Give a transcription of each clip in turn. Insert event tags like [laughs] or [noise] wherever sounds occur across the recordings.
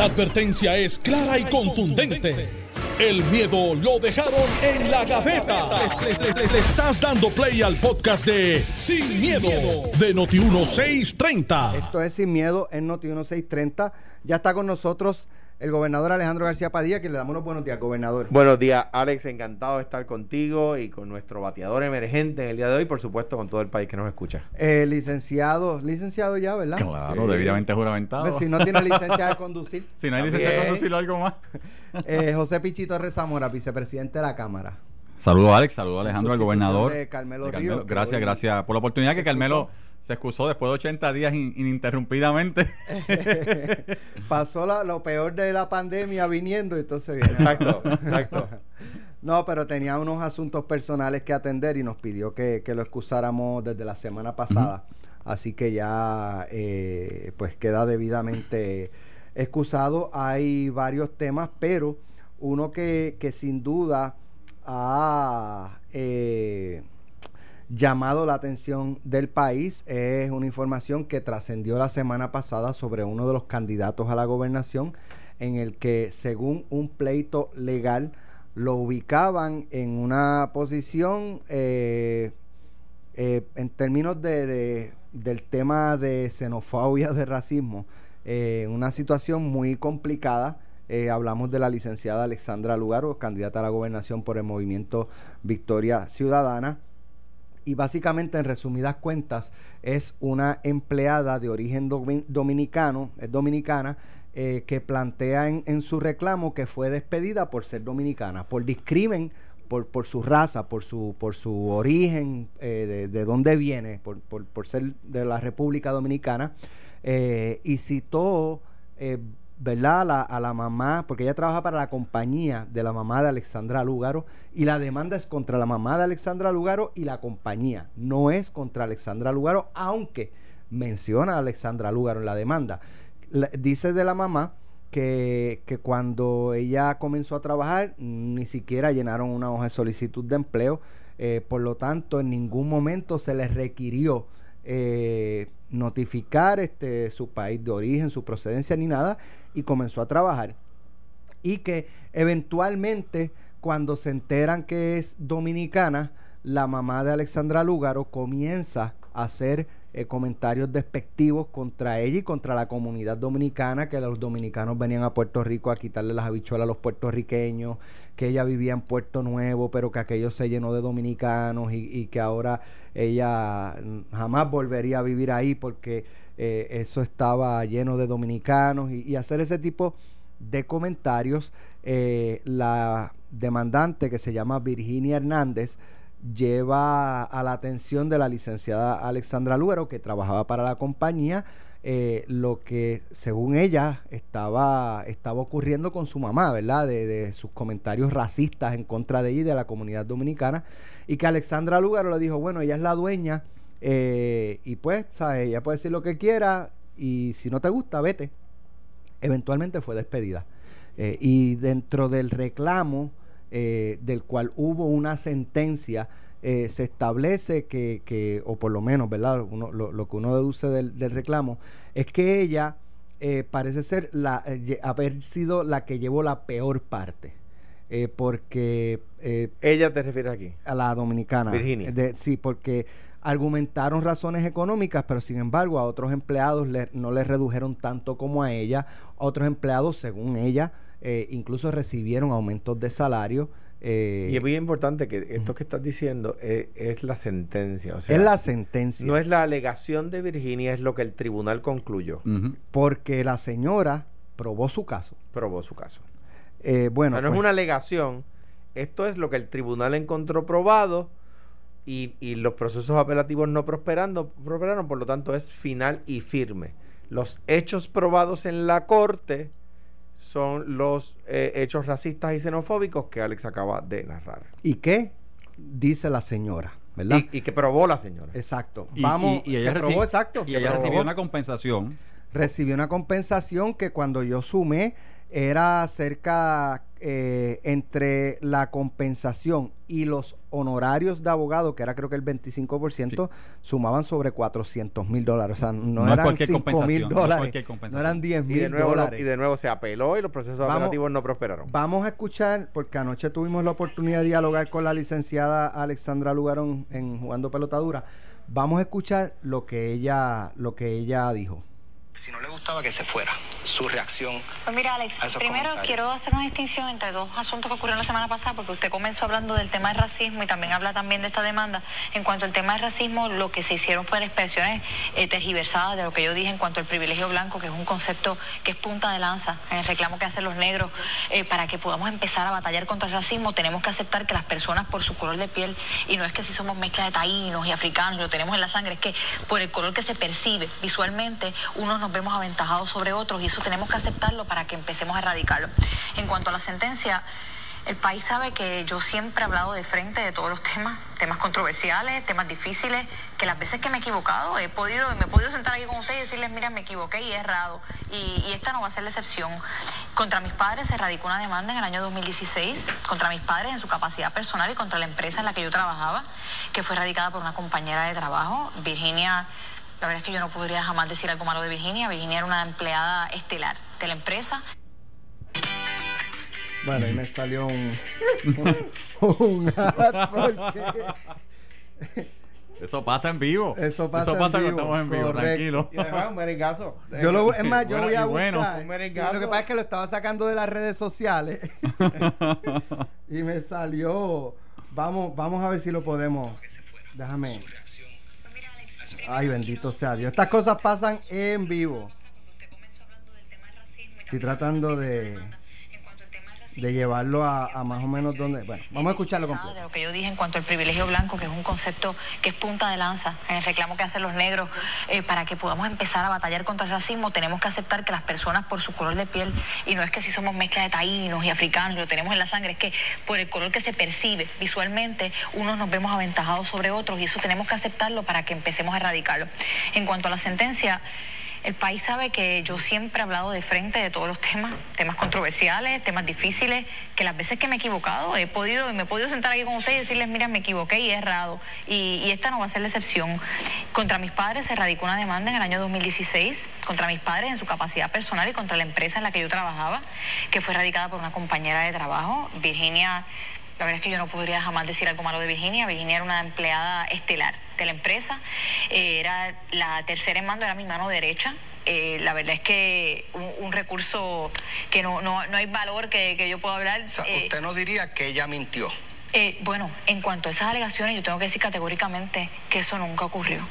La advertencia es clara y contundente. El miedo lo dejaron en la gaveta. Le, le- le- le estás dando play al podcast de Sin, miedo, de Noti1630. Esto es Sin Miedo en Noti 1630. Ya está con nosotros el gobernador Alejandro García Padilla, que le damos unos buenos días, gobernador. Buenos días, Alex. Encantado de estar contigo y con nuestro bateador emergente en el día de hoy, por supuesto, con todo el país que nos escucha. Eh, licenciado, licenciado ya, ¿verdad? Claro, Sí. debidamente juramentado. Pues si no tiene [laughs] licencia de conducir. Si no hay licencia de conducirlo, algo más. Eh, José Pichito Rezamora, vicepresidente de la Cámara. Saludos, Alex. Saludos, Alejandro, al gobernador. de Carmelo de Gracias, gracias por la oportunidad que Carmelo. Se excusó después de 80 días in- ininterrumpidamente. [laughs] Pasó la- lo peor de la pandemia viniendo y entonces viene. Exacto, [laughs] exacto. No, pero tenía unos asuntos personales que atender y nos pidió que, que lo excusáramos desde la semana pasada. Así que ya eh, pues queda debidamente excusado. Hay varios temas, pero uno que, que sin duda ha eh, llamado la atención del país es una información que trascendió la semana pasada sobre uno de los candidatos a la gobernación en el que según un pleito legal lo ubicaban en una posición eh, eh, en términos de, de- del tema de xenofobia, de racismo, eh, una situación muy complicada. Eh, hablamos de la licenciada Alexandra Lugaro, candidata a la gobernación por el movimiento Victoria Ciudadana. Y básicamente, en resumidas cuentas, es una empleada de origen domi- dominicano, es dominicana, eh, que plantea en, su reclamo que fue despedida por ser dominicana, por discrimen, por, por su raza, por su, por su origen, eh, de, de dónde viene, por, por- ser de la República Dominicana, eh, y citó, ¿verdad?, a la, a la mamá, porque ella trabaja para la compañía de la mamá de Alexandra Lúgaro, y la demanda es contra la mamá de Alexandra Lúgaro y la compañía, no es contra Alexandra Lúgaro, aunque menciona a Alexandra Lúgaro en la demanda. Dice de la mamá que, que cuando ella comenzó a trabajar ni siquiera llenaron una hoja de solicitud de empleo, eh, por lo tanto en ningún momento se les requirió eh, notificar este, su país de origen, su procedencia ni nada, y comenzó a trabajar. Y que eventualmente cuando se enteran que es dominicana, la mamá de Alexandra Lúgaro comienza a hacer eh, comentarios despectivos contra ella y contra la comunidad dominicana, que los dominicanos venían a Puerto Rico a quitarle las habichuelas a los puertorriqueños, que ella vivía en Puerto Nuevo, pero que aquello se llenó de dominicanos y, y que ahora ella mm, jamás volvería a vivir ahí porque eh, eso estaba lleno de dominicanos y, hacer ese tipo de comentarios. eh, la demandante que se llama Virginia Hernández lleva a la atención de la licenciada Alexandra Luero, que trabajaba para la compañía, eh, lo que según ella estaba, estaba ocurriendo con su mamá, ¿verdad? De, de sus comentarios racistas en contra de ella y de la comunidad dominicana. Y que Alexandra Lugaro le dijo, bueno, ella es la dueña eh, y pues, ¿sabes? Ella puede decir lo que quiera y si no te gusta, vete. Eventualmente fue despedida. Eh, y dentro del reclamo eh, del cual hubo una sentencia, eh, se establece que, que, o por lo menos, ¿verdad? Uno- lo, lo que uno deduce del, del reclamo, es que ella eh, parece ser la, haber sido la que llevó la peor parte. eh, porque eh, Ella te refieres aquí. a la dominicana. Virginia. De- sí, porque argumentaron razones económicas, pero sin embargo a otros empleados le- no les redujeron tanto como a ella. Otros empleados, según ella, eh, incluso recibieron aumentos de salario. eh, Y es muy importante que esto que estás diciendo es, es la sentencia. O sea, es la sentencia. no es la alegación de Virginia, es lo que el tribunal concluyó. Porque la señora probó su caso. Probó su caso. Eh, O bueno, sea, no pues, es una alegación. Esto es lo que el tribunal encontró probado y, y los procesos apelativos no prosperando, prosperaron, por lo tanto es final y firme. Los hechos probados en la corte son los eh, hechos racistas y xenofóbicos que Alex acaba de narrar. ¿y qué dice la señora? ¿Verdad? Y, y que probó la señora. exacto. Y- Vamos, y, y ella, que probó, exacto. y que ella probó. recibió una compensación. recibió una compensación que cuando yo sumé era cerca eh, entre la compensación y los honorarios de abogado, que era creo que el 25%, sumaban sobre 400 mil dólares. O sea, no, eran cualquier 5 mil no dólares, no, eran 10 Y de, mil dólares. y de nuevo se apeló y los procesos Vamos- apelativos no prosperaron. Vamos a escuchar, porque anoche tuvimos la oportunidad de dialogar con la licenciada Alexandra Lugarón en Jugando Pelotadura. Vamos a escuchar lo que ella, lo que ella dijo. Si no le gustaba que se fuera, su reacción. Pues mira, Alex, primero comentarios. quiero hacer una distinción entre dos asuntos que ocurrieron la semana pasada, porque usted comenzó hablando del tema del racismo y también habla también de esta demanda. En cuanto al tema del racismo, lo que se hicieron fueron expresiones eh, tergiversadas de lo que yo dije en cuanto al privilegio blanco, que es un concepto que es punta de lanza en el reclamo que hacen los negros. Eh, para que podamos empezar a batallar contra el racismo, tenemos que aceptar que las personas por su color de piel, y no es que si somos mezcla de taínos y africanos, lo tenemos en la sangre, es que por el color que se percibe visualmente, unos nos vemos aventajados sobre otros y eso tenemos que aceptarlo para que empecemos a erradicarlo. En cuanto a la sentencia, el país sabe que yo siempre he hablado de frente de todos los temas, temas controversiales, temas difíciles, que las veces que me he equivocado he podido, me he podido sentar aquí con ustedes y decirles, mira, me equivoqué y he errado. Y, y esta no va a ser la excepción. Contra mis padres se radicó una demanda en el año 2016, contra mis padres en su capacidad personal y contra la empresa en la que yo trabajaba, que fue radicada por una compañera de trabajo, Virginia la verdad es que yo no podría jamás decir algo malo de Virginia. Virginia era una empleada estelar de la empresa. Bueno, ahí me salió un, [laughs] un ad porque Eso pasa en vivo. Eso pasa en cuando vivo, estamos en vivo, tranquilo. Y además un merengazo. yo lo, es más, yo Bueno, voy a bueno. buscar. Un Sí, merengazo. lo que pasa es que lo estaba sacando de las redes sociales [laughs] y me salió. Vamos, vamos a ver si lo podemos. Déjame. Ay, bendito sea Dios. Estas cosas pasan en vivo. Estoy tratando de, de llevarlo a, a más o menos donde. Bueno, vamos a escucharlo De completo. lo que yo dije en cuanto al privilegio blanco, que es un concepto que es punta de lanza en el reclamo que hacen los negros. Eh, para que podamos empezar a batallar contra el racismo, tenemos que aceptar que las personas por su color de piel, y no es que si somos mezcla de taínos y africanos, lo tenemos en la sangre, es que por el color que se percibe visualmente, unos nos vemos aventajados sobre otros, y eso tenemos que aceptarlo para que empecemos a erradicarlo. En cuanto a la sentencia, el país sabe que yo siempre he hablado de frente de todos los temas, temas controversiales, temas difíciles, que las veces que me he equivocado he podido, me he podido sentar aquí con ustedes y decirles, mira, me equivoqué y he errado. Y, y esta no va a ser la excepción. Contra mis padres se radicó una demanda en el año 2016, contra mis padres en su capacidad personal y contra la empresa en la que yo trabajaba, que fue radicada por una compañera de trabajo, Virginia. La verdad es que yo no podría jamás decir algo malo de Virginia. Virginia era una empleada estelar de la empresa. Eh, era la tercera en mando, era mi mano derecha. Eh, la verdad es que un, un recurso que no, no, no hay valor que, que yo pueda hablar. O sea, eh, usted no diría que ella mintió. eh, bueno, en cuanto a esas alegaciones, yo tengo que decir categóricamente que eso nunca ocurrió.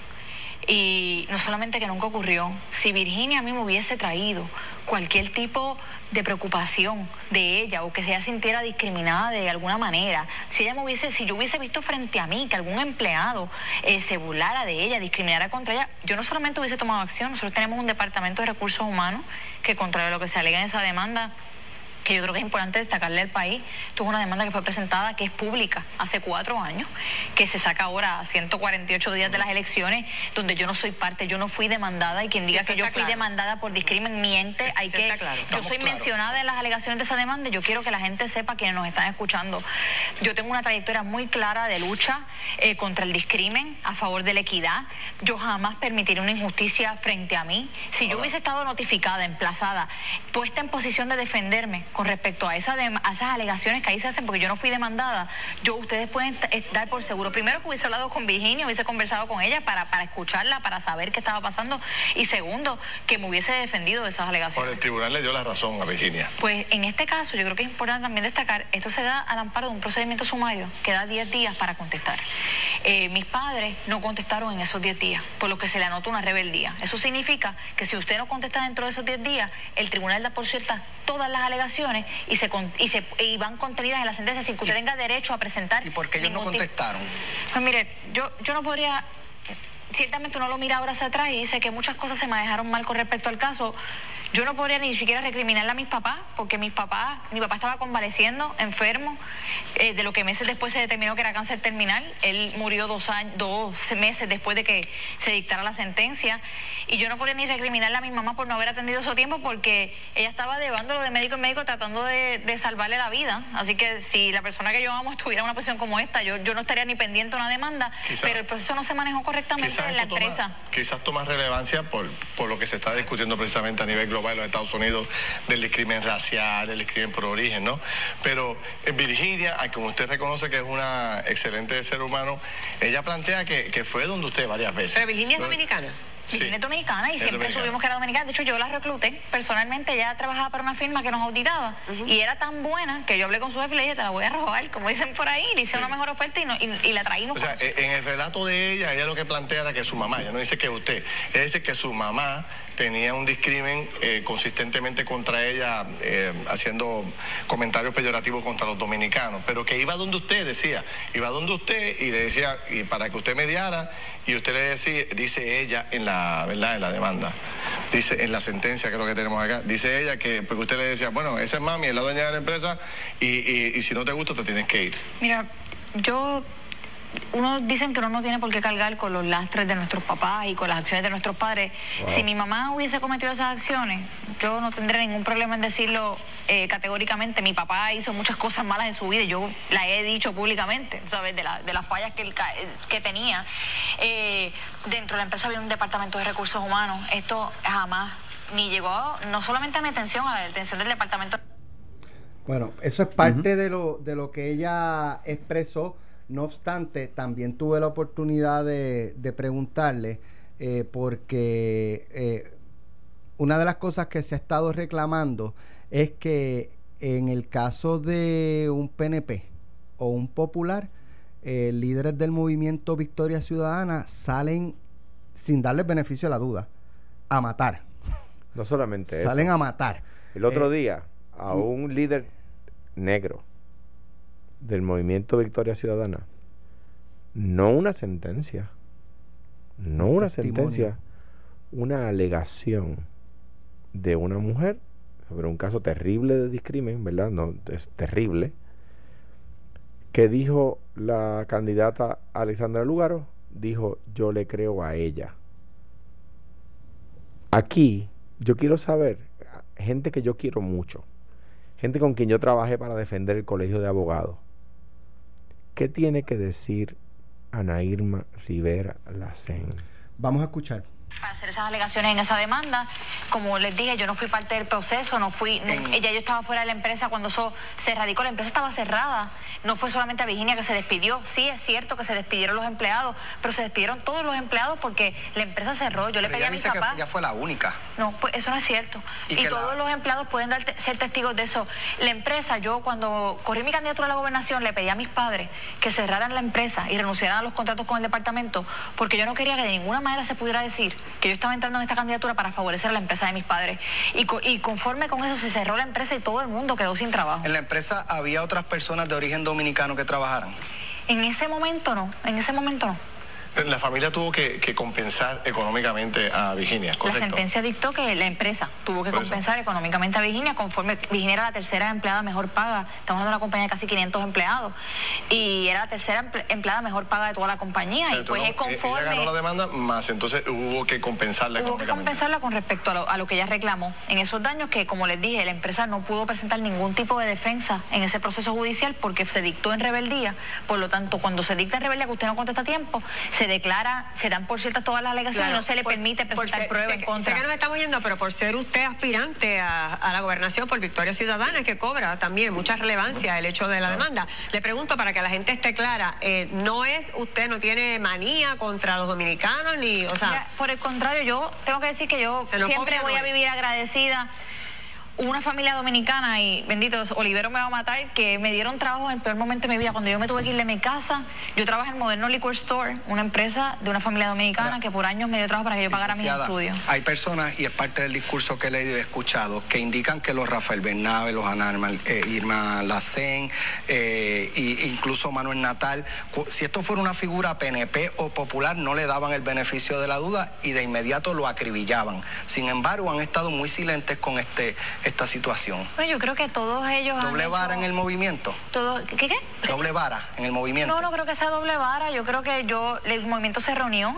Y no solamente que nunca ocurrió, si Virginia a mí me hubiese traído cualquier tipo de preocupación de ella o que se ella sintiera discriminada de alguna manera, si ella me hubiese, si yo hubiese visto frente a mí que algún empleado eh, se burlara de ella, discriminara contra ella, yo no solamente hubiese tomado acción, nosotros tenemos un departamento de recursos humanos que contra lo que se alega en esa demanda que yo creo que es importante destacarle al país. Esto es una demanda que fue presentada, que es pública, hace cuatro años, que se saca ahora a 148 días de las elecciones, donde yo no soy parte, yo no fui demandada, y quien diga que yo fui claro. demandada por discrimen miente, hay que... claro. Yo soy mencionada en las alegaciones de esa demanda, y yo quiero que la gente sepa, quienes nos están escuchando, yo tengo una trayectoria muy clara de lucha eh, contra el discrimen, a favor de la equidad, yo jamás permitiré una injusticia frente a mí. Si yo hubiese estado notificada, emplazada, puesta en posición de defenderme con respecto a, esa a esas alegaciones que ahí se hacen, porque yo no fui demandada, yo ustedes pueden eh, dar por seguro. Primero que hubiese hablado con Virginia, hubiese conversado con ella para, para escucharla, para saber qué estaba pasando. Y segundo, que me hubiese defendido de esas Por alegaciones. el tribunal le dio la razón a Virginia. Pues en este caso yo creo que es importante también destacar, esto se da al amparo de un procedimiento sumario que da 10 días para contestar. Eh, mis padres no contestaron en esos 10 días, por lo que se le anota una rebeldía. Eso significa que si usted no contesta dentro de esos 10 días, el tribunal da por ciertas todas las alegaciones y se, y se y van contenidas en la sentencia sin que usted tenga derecho a presentar. ¿Y por qué ellos no contestaron? Pues mire, yo, yo no podría ciertamente uno lo mira ahora hacia atrás y dice que muchas cosas se manejaron mal con respecto al caso. Yo no podría ni siquiera recriminarle a mis papás, porque mis papás, mi papá estaba convaleciendo, enfermo, eh, de lo que meses después se determinó que era cáncer terminal. Él murió dos, años, dos meses después de que se dictara la sentencia. Y yo no podía ni recriminarle a mi mamá por no haber atendido su tiempo porque ella estaba llevándolo de médico en médico tratando de, de salvarle la vida. Así que si la persona que yo amo estuviera en una posición como esta, yo, yo no estaría ni pendiente de una demanda, pero el proceso no se manejó correctamente en la toma- empresa. quizás toma relevancia por, por lo que se está discutiendo precisamente a nivel global en los Estados Unidos del discrimen racial, el discrimen por origen, ¿no? Pero en Virginia, a como usted reconoce que es una excelente ser humano, ella plantea que, que fue donde usted varias veces. Pero Virginia es dominicana. Sí. Es dominicana y Es siempre dominicana. subimos que era dominicana. De hecho, yo la recluté personalmente. Ella trabajaba para una firma que nos auditaba y era tan buena que yo hablé con su jefe y le dije, te la voy a robar, como dicen por ahí. Le hice una mejor oferta y, no- y- y la traímos. O sea, e- en el relato de ella, ella lo que plantea era que su mamá, ella no dice que usted, ella dice que su mamá tenía un discrimen eh, consistentemente contra ella, eh, haciendo comentarios peyorativos contra los dominicanos, pero que iba donde usted, decía, iba donde usted y le decía, y para que usted mediara, y usted le decía, dice ella en la, ¿verdad? En la demanda, dice en la sentencia, creo que tenemos acá, dice ella que, porque usted le decía, bueno, esa es mami, es la dueña de la empresa, y, y- y si no te gusta te tienes que ir. Mira, yo. Uno dicen que uno no tiene por qué cargar con los lastres de nuestros papás y con las acciones de nuestros padres. Si mi mamá hubiese cometido esas acciones, yo no tendría ningún problema en decirlo eh, categóricamente. Mi papá hizo muchas cosas malas en su vida y yo la he dicho públicamente, ¿sabes? De, la- de las fallas que, él ca- que tenía. Eh, dentro de la empresa había un departamento de recursos humanos. Esto jamás ni llegó, no solamente a mi atención, a la atención del departamento. Bueno, eso es parte de, lo, de lo que ella expresó. No obstante, también tuve la oportunidad de, de preguntarle, eh, porque eh, una de las cosas que se ha estado reclamando es que en el caso de un PNP o un popular, eh, líderes del movimiento Victoria Ciudadana salen, sin darles beneficio a la duda, a matar. No solamente eso. Salen a matar. El otro día, a y- un líder negro del movimiento Victoria Ciudadana, no una sentencia, no una testimonio. sentencia, una alegación de una mujer sobre un caso terrible de discrimen, ¿verdad? No, es terrible, que dijo la candidata Alexandra Lugaro, dijo, yo le creo a ella. Aquí, yo quiero saber, gente que yo quiero mucho, gente con quien yo trabajé para defender el colegio de abogados, ¿qué tiene que decir Ana Irma Rivera Lacen? Vamos a escuchar. Para hacer esas alegaciones en esa demanda. Como les dije, yo no fui parte del proceso, no fui, no- ella yo estaba fuera de la empresa cuando eso se radicó, la empresa estaba cerrada. No fue solamente a Virginia que se despidió. Sí es cierto que se despidieron los empleados, pero se despidieron todos los empleados porque la empresa cerró. Yo le Pero pedí a que papás. ella fue la única. No, pues eso no es cierto. Y Y, que la- todos los empleados pueden dar ser testigos de eso. La empresa, yo cuando corrí mi candidatura a la gobernación, le pedí a mis padres que cerraran la empresa y renunciaran a los contratos con el departamento, porque yo no quería que de ninguna manera se pudiera decir que yo estaba entrando en esta candidatura para favorecer a la empresa de mis padres. Y, co- y conforme con eso se cerró la empresa y todo el mundo quedó sin trabajo. En la empresa había otras personas de origen dominicano que trabajaran. En ese momento no, en ese momento no. La familia tuvo que, que compensar económicamente a Virginia, La sentencia dictó que la empresa tuvo que compensar económicamente a Virginia, conforme Virginia era la tercera empleada mejor paga. Estamos hablando de una compañía de casi 500 empleados. Y era la tercera emple- empleada mejor paga de toda la compañía. O sea, y pues es no- eh, Ella ganó la conforme. demanda, más entonces hubo que compensarla Hubo que compensarla con respecto a lo, a lo que ella reclamó. En esos daños que, como les dije, la empresa no pudo presentar ningún tipo de defensa en ese proceso judicial porque se dictó en rebeldía. Por lo tanto, cuando se dicta en rebeldía que usted no contesta a tiempo, se declara, se dan por ciertas todas las alegaciones y no se le por- permite por presentar ser- pruebas sé en contra. Sé que nos estamos yendo, pero por ser usted aspirante a, a la gobernación por Victoria Ciudadana, que cobra también mucha relevancia el hecho de la demanda, le pregunto para que la gente esté clara, eh, no es usted, no tiene manía contra los dominicanos, ni, o sea... Mira, por el contrario, yo tengo que decir que yo siempre voy a vivir agradecida. Una familia dominicana, y bendito, Olivero me va a matar, que me dieron trabajo en el peor momento de mi vida. Cuando yo me tuve que ir de mi casa, yo trabajé en Moderno Liquor Store, una empresa de una familia dominicana Mira, que por años me dio trabajo para que yo pagara mis estudios. Hay personas, y es parte del discurso que he leído y he escuchado, que indican que los Rafael Bernabe, los Ana Irma, eh, Irma Lacén, eh, e incluso Manuel Natal, si esto fuera una figura PNP o popular, no le daban el beneficio de la duda y de inmediato lo acribillaban. Sin embargo, han estado muy silentes con este, esta situación. Bueno, yo creo que todos ellos han Doble vara hecho en el movimiento. todo- ¿Qué qué? Doble vara en el movimiento. No, no creo que sea doble vara. Yo creo que yo, el movimiento se reunió.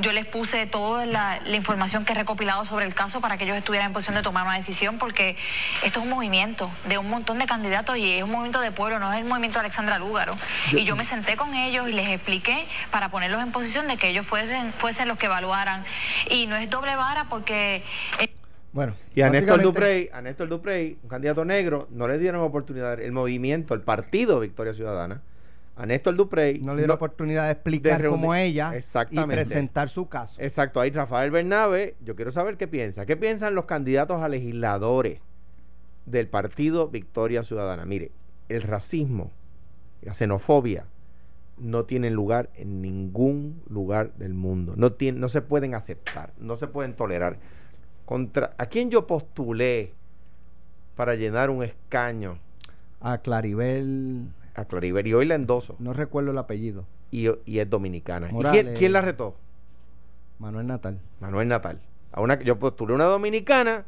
yo les puse toda la, la información que he recopilado sobre el caso para que ellos estuvieran en posición de tomar una decisión, porque esto es un movimiento de un montón de candidatos y es un movimiento de pueblo, no es el movimiento de Alexandra Lúgaro. Y yo me senté con ellos y les expliqué para ponerlos en posición de que ellos fuesen, fuesen los que evaluaran. Y no es doble vara porque... eh, Bueno, Y a Néstor Duprey, a Néstor Duprey, un candidato negro, no le dieron oportunidad, el movimiento, el partido Victoria Ciudadana, a Néstor Duprey No le dieron oportunidad de explicar de como ella y presentar su caso. Exacto, ahí Rafael Bernabe, yo quiero saber qué piensa. ¿Qué piensan los candidatos a legisladores del partido Victoria Ciudadana? Mire, el racismo, la xenofobia, no tienen lugar en ningún lugar del mundo. No, tienen, no se pueden aceptar, no se pueden tolerar. Contra, ¿A quién yo postulé para llenar un escaño A Claribel, a Claribel? Y hoy la endoso. no recuerdo el apellido, Y, y es dominicana. ¿Y quién, quién la retó? Manuel Natal. Manuel Natal. A una, yo postulé una dominicana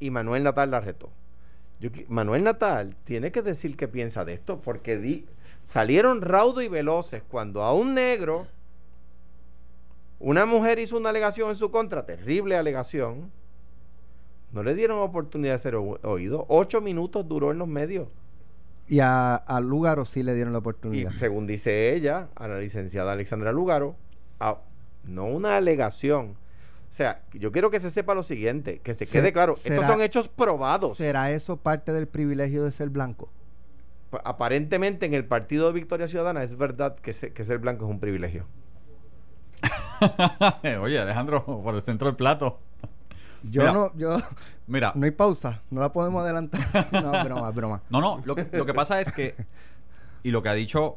y Manuel Natal la retó. Yo Manuel Natal tiene que decir qué piensa de esto, porque di- salieron raudos y veloces cuando a un negro una mujer hizo una alegación en su contra, terrible alegación. No le dieron oportunidad de ser oído. Ocho minutos duró en los medios. Y a, a Lúgaro sí le dieron la Y oportunidad. según dice ella, a la licenciada Alexandra Lugaro, a- no una alegación. O sea, yo quiero que se sepa lo siguiente, que se Se- quede claro, será- estos son hechos probados. ¿Será eso parte del privilegio de ser blanco? Pa- Aparentemente en el partido de Victoria Ciudadana es verdad que, se- que ser blanco es un privilegio. [laughs] Oye, Alejandro, por el centro del plato. Yo Mira. no, yo Mira, no hay pausa, no la podemos adelantar. [laughs] No, broma, broma. no, no, lo, lo que pasa es que, y lo que ha dicho,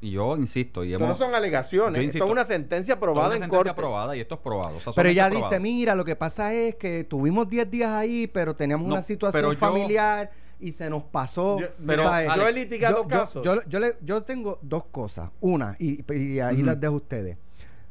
y yo insisto, y Esto no hemos... son alegaciones, esto es una sentencia aprobada una en sentencia corte. aprobada y esto es probado. o sea, son Pero ella dice, mira, lo que pasa es que tuvimos 10 días ahí, pero teníamos No, una situación pero yo- familiar y se nos pasó. Yo- Pero, ¿sabes? yo he Alex, litigado yo, casos. Yo, yo le- yo tengo dos cosas. Una, y, y ahí las dejo a ustedes.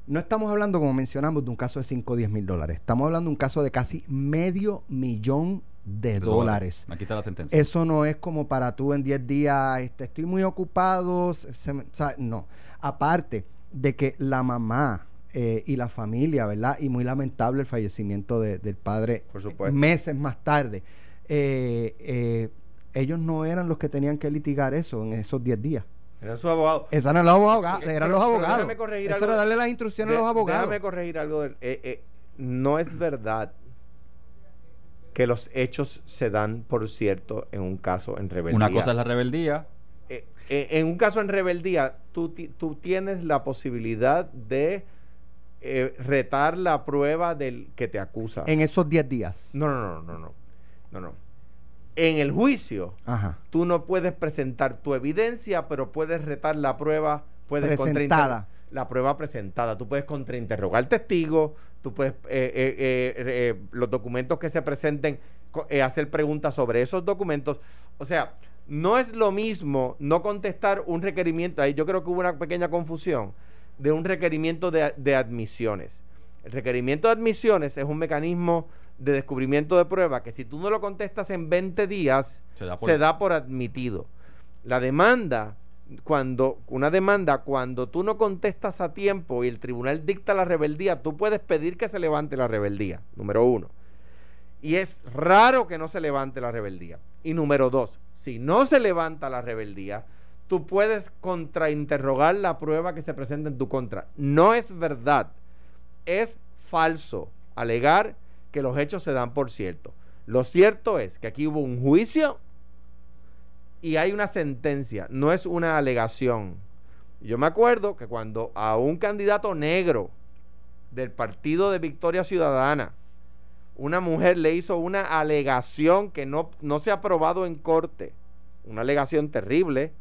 No estamos hablando, como mencionamos, de un caso de 5 o 10 mil dólares. Estamos hablando de un caso de casi medio millón de, De dólares. Aquí está la sentencia. Eso no es como para tú en 10 días, este, estoy muy ocupado. se- se me- o sea, no. Aparte de que la mamá eh, y la familia, ¿verdad? Y muy lamentable el fallecimiento de- del padre Por supuesto. meses más tarde. eh, eh, ellos no eran los que tenían que litigar eso en esos 10 días. Eran sus abogados. Esos eran los abogados. Pero- eran los abogados. déjame corregir Eso algo. era darle las instrucciones a los De- abogados. Déjame corregir algo. del- eh, eh, no es verdad que los hechos se dan por cierto en un caso en rebeldía. Una cosa es la rebeldía. Eh, eh, en un caso en rebeldía, tú, ti- tú tienes la posibilidad de eh, retar la prueba del que te acusa. En esos 10 días. No, no, no, no, no, no, no. En el juicio, Ajá. tú no puedes presentar tu evidencia, pero puedes retar la prueba, puedes Presentada. la prueba presentada. Tú puedes contrainterrogar testigos, tú puedes eh, eh, eh, los documentos que se presenten, hacer preguntas sobre esos documentos. O sea, no es lo mismo no contestar un requerimiento. Ahí yo creo que hubo una pequeña confusión de un requerimiento de, de admisiones. El requerimiento de admisiones es un mecanismo de descubrimiento de prueba que si tú no lo contestas en 20 días, Se da por- se da por admitido. La demanda, cuando una demanda, cuando tú no contestas a tiempo y el tribunal dicta la rebeldía, tú puedes pedir que se levante la rebeldía, número uno. Y es raro que no se levante la rebeldía. Y número dos, si no se levanta la rebeldía, tú puedes contrainterrogar la prueba que se presenta en tu contra. No es verdad, es falso alegar que los hechos se dan por cierto. Lo cierto es que aquí hubo un juicio y hay una sentencia, no es una alegación. Yo me acuerdo que cuando a un candidato negro del partido de Victoria Ciudadana, una mujer le hizo una alegación que no, no se ha aprobado en corte, una alegación terrible,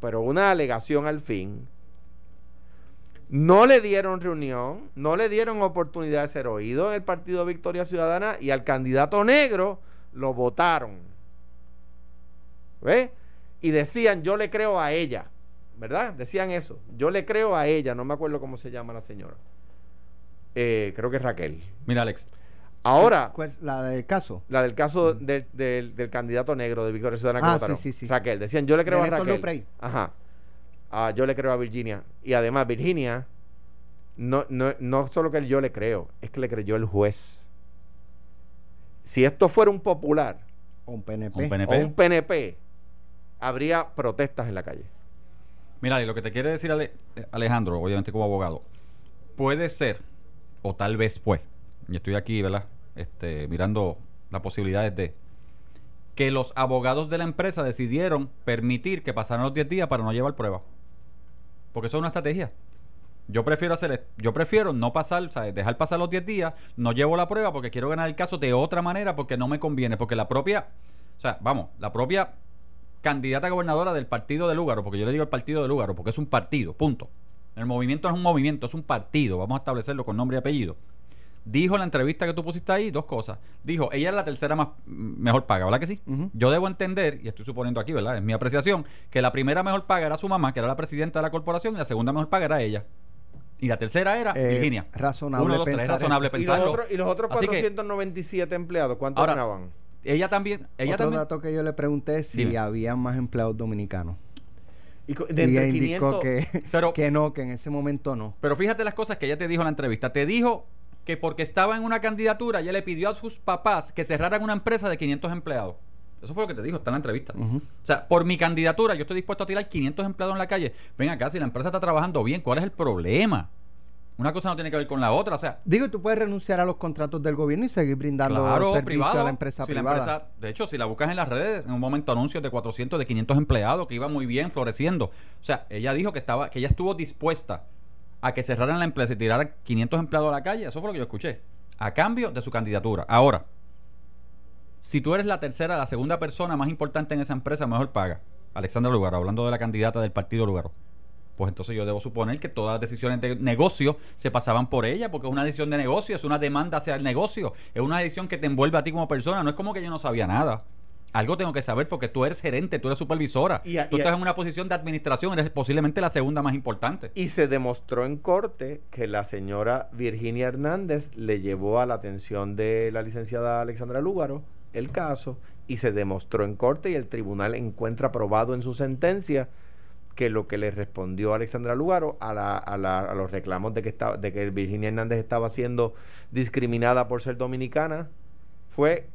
pero una alegación al fin. No le dieron reunión, no le dieron oportunidad de ser oído en el partido de Victoria Ciudadana y al candidato negro lo votaron. ¿Ve? Y decían, yo le creo a ella, ¿verdad? Decían eso, yo le creo a ella, no me acuerdo cómo se llama la señora. Eh, creo que es Raquel. Mira, Alex, Ahora, ¿Cuál es la del caso? la del caso del, del- del candidato negro de Victoria Ciudadana que Ah, votaron. sí, sí, sí. Raquel, decían, yo le creo De a Raquel. Duprey. Ajá. Ah, yo le creo a Virginia. Y además, Virginia no, no, no solo que yo le creo, es que le creyó el juez. Si esto fuera un popular O un PNP. Un PNP. o un PNP, habría protestas en la calle. Mira, y lo que te quiere decir Ale- eh, Alejandro, obviamente como abogado, puede ser, o tal vez fue, y estoy aquí, ¿verdad? Este, mirando las posibilidades de que los abogados de la empresa decidieron permitir que pasaran los 10 días para no llevar prueba. Porque eso es una estrategia. Yo prefiero hacer, yo prefiero no pasar, sea, dejar pasar los 10 días, no llevo la prueba porque quiero ganar el caso de otra manera porque no me conviene, porque la propia, o sea, vamos, la propia candidata gobernadora del partido de Lúgaro, porque yo le digo el partido de Lúgaro, porque es un partido, punto. El movimiento no es un movimiento, es un partido, vamos a establecerlo con nombre y apellido. Dijo en la entrevista que tú pusiste ahí dos cosas. Dijo, ella es la tercera más mm, mejor paga, ¿verdad que sí? Yo debo entender, y estoy suponiendo aquí, ¿verdad? Es mi apreciación, que la primera mejor paga era su mamá, que era la presidenta de la corporación, y la segunda mejor paga era ella. Y la tercera era Eh, Virginia. razonable Uno, dos, tres, pensar razonable eso. ¿Y los, pensarlo. otros, y los otros que- 497 empleados, ¿cuánto Ahora, ganaban? Ella también, ella Otro también. dato que yo le pregunté es si Dime. había más empleados dominicanos. Y, de y ella indicó 500 que, Pero- que no, que en ese momento no. Pero fíjate las cosas que ella te dijo en la entrevista. Te dijo que porque estaba en una candidatura, ella le pidió a sus papás que cerraran una empresa de 500 empleados. Eso fue lo que te dijo, está en la entrevista. O sea, por mi candidatura, yo estoy dispuesto a tirar 500 empleados en la calle. Ven acá, si la empresa está trabajando bien, ¿cuál es el problema? Una cosa no tiene que ver con la otra. O sea, Digo, tú puedes renunciar a los contratos del gobierno y seguir brindando claro, servicio privado. a la empresa Si privada. empresa- de hecho, si la buscas en las redes, en un momento anuncios de 400, de 500 empleados, que iba muy bien, floreciendo. O sea, ella dijo que estaba que ella estuvo dispuesta a que cerraran la empresa y tiraran 500 empleados a la calle. Eso fue lo que yo escuché. A cambio de su candidatura. Ahora, si tú eres la tercera, la segunda persona más importante en esa empresa, mejor paga. Alexandra Lugaro, hablando de la candidata del partido Lugaro. Pues entonces yo debo suponer que todas las decisiones de negocio se pasaban por ella, porque es una decisión de negocio, es una demanda hacia el negocio, es una decisión que te envuelve a ti como persona, no es como que yo no sabía nada. Algo tengo que saber porque tú eres gerente, tú eres supervisora, Y a- tú y a- estás en una posición de administración, eres posiblemente la segunda más importante. Y se demostró en corte que la señora Virginia Hernández le llevó a la atención de la licenciada Alexandra Lúgaro el caso y se demostró en corte y el tribunal encuentra probado en su sentencia que lo que le respondió Alexandra Lúgaro a, la- a la- a los reclamos de que, estaba, de que Virginia Hernández estaba siendo discriminada por ser dominicana fue,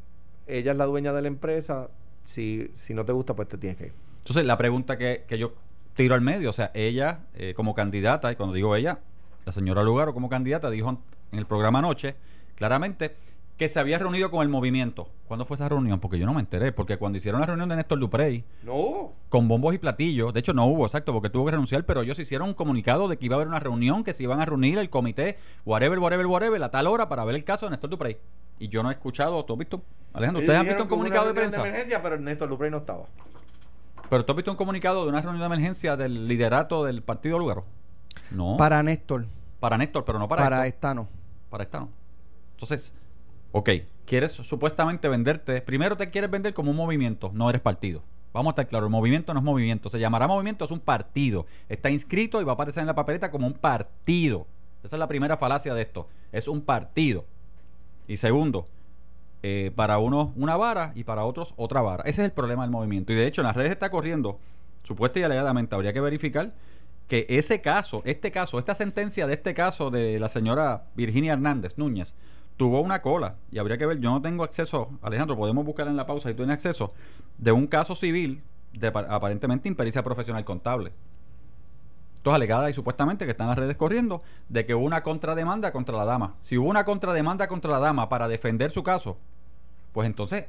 ella es la dueña de la empresa, si, si no te gusta pues te tienes que ir. Entonces, la pregunta que, que yo tiro al medio, o sea, ella eh, como candidata, y cuando digo ella, la señora Lugaro como candidata dijo en el programa anoche, claramente, que se había reunido con el movimiento. ¿Cuándo fue esa reunión? Porque yo no me enteré, porque cuando hicieron la reunión de Néstor Duprey, No, con bombos y platillos, de hecho no hubo, exacto, porque tuvo que renunciar, pero ellos hicieron un comunicado de que iba a haber una reunión, que se iban a reunir el comité, whatever, whatever, whatever, a tal hora para ver el caso de Néstor Duprey. Y yo no he escuchado, ¿tú has visto? Alejandro, ¿ustedes han visto un comunicado de prensa? emergencia, pero Néstor Duprey no estaba. Pero tú has visto un comunicado de una reunión de emergencia del liderato del partido Lugaro. No. Para, Para Néstor, Néstor, pero no para, para esta no. Para esta no. Entonces, ok, quieres supuestamente venderte. Primero te quieres vender como un movimiento, no eres partido. Vamos a estar claros, el movimiento no es movimiento. Se llamará movimiento, es un partido. Está inscrito y va a aparecer en la papeleta como un partido. Esa es la primera falacia de esto. Es un partido. Y segundo, eh, para unos una vara y para otros otra vara. Ese es el problema del movimiento. Y de hecho, en las redes está corriendo, supuesta y alegadamente, habría que verificar que ese caso, este caso, esta sentencia de este caso de la señora Virginia Hernández Núñez, tuvo una cola. Y habría que ver, yo no tengo acceso, Alejandro, podemos buscar en la pausa si tú tienes acceso, de un caso civil de apa- aparentemente impericia profesional contable. Esto es alegada y supuestamente que están las redes corriendo de que hubo una contrademanda contra la dama. Si hubo una contrademanda contra la dama para defender su caso, pues entonces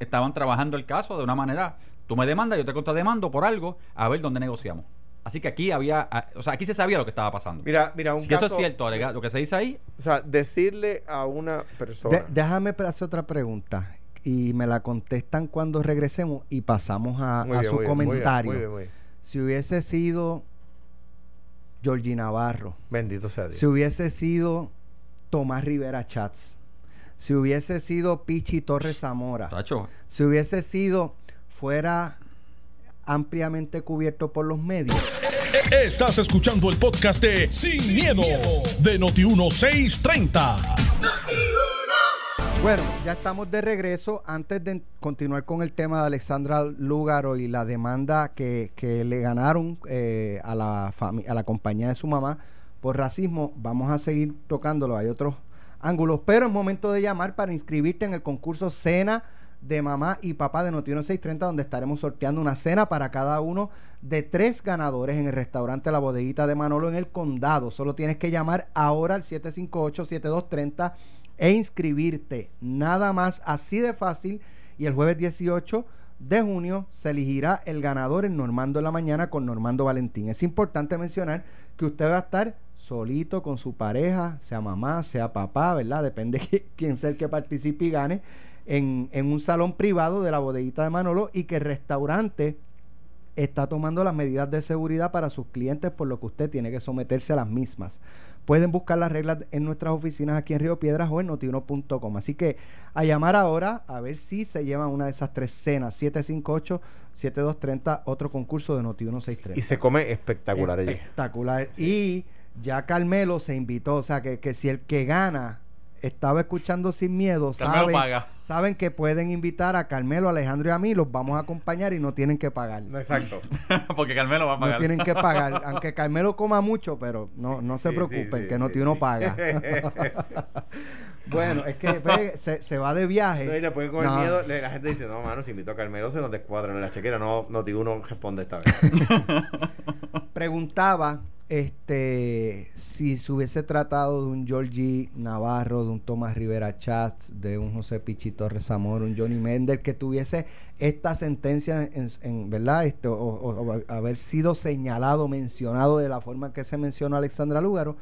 estaban trabajando el caso de una manera, tú me demandas, yo te contrademando por algo, a ver dónde negociamos. Así que aquí había, o sea, aquí se sabía lo que estaba pasando. Mira, mira, un si caso, eso es cierto, alega- lo que se dice ahí, O sea, decirle a una persona. De- déjame hacer otra pregunta y me la contestan cuando regresemos y pasamos a, Muy a bien, su muy bien, comentario. muy bien, muy bien. Si hubiese sido Georgie Navarro, Bendito sea Dios. si hubiese sido Tomás Rivera Chats, si hubiese sido Pichi Torres Zamora, tacho, si hubiese sido fuera ampliamente cubierto por los medios. Estás escuchando el podcast de Sin, miedo, de Noti1630. Bueno, ya estamos de regreso. Antes de continuar con el tema de Alexandra Lúgaro y la demanda que, que le ganaron eh, a, la a la compañía de su mamá por racismo. Vamos a seguir tocándolo. Hay otros ángulos, pero es momento de llamar para inscribirte en el concurso Cena de mamá y papá de Noti 630 donde estaremos sorteando una cena para cada uno de tres ganadores en el restaurante La Bodeguita de Manolo en el condado. Solo tienes que llamar ahora al 758-7230 e inscribirte. Nada más así de fácil. Y el jueves 18 de junio se elegirá el ganador en Normando en la mañana con Normando Valentín. Es importante mencionar que usted va a estar solito con su pareja, sea mamá, sea papá, ¿verdad? Depende [laughs] de quién sea el que participe y gane, en, en un salón privado de la bodeguita de Manolo y que el restaurante está tomando las medidas de seguridad para sus clientes, por lo que usted tiene que someterse a las mismas. Pueden buscar las reglas en nuestras oficinas aquí en Río Piedras o en notiuno.com. Así que a llamar ahora a ver si se llevan una de esas tres cenas. 758-7230, otro concurso de Noti 163. Y se come espectacular allí. Espectacular. Y ya Carmelo se invitó, o sea que, que si el que gana estaba escuchando sin miedo, Carmelo saben, paga. saben que pueden invitar a Carmelo, Alejandro y a mí, los vamos a acompañar y no tienen que pagar. No, exacto. [laughs] Porque Carmelo va a No pagar. tienen que pagar, [laughs] aunque Carmelo coma mucho, pero no, no se Sí, preocupen, sí, sí, que uno sí. paga. [laughs] bueno, es que ve, se, se va de viaje. Entonces, después con No. el miedo, le- la gente dice, no, mano, si invito a Carmelo se nos descuadran en la chequera. No, no, digo, uno responde esta vez. Preguntaba este si se hubiese tratado de un Georgie Navarro, de un Tomás Rivera Chats, de un José Pichi Torres Zamora, un Johnny Mender, que tuviese esta sentencia en, en- verdad este, o, o- o haber sido señalado, mencionado de la forma que se mencionó Alexandra Lúgaro,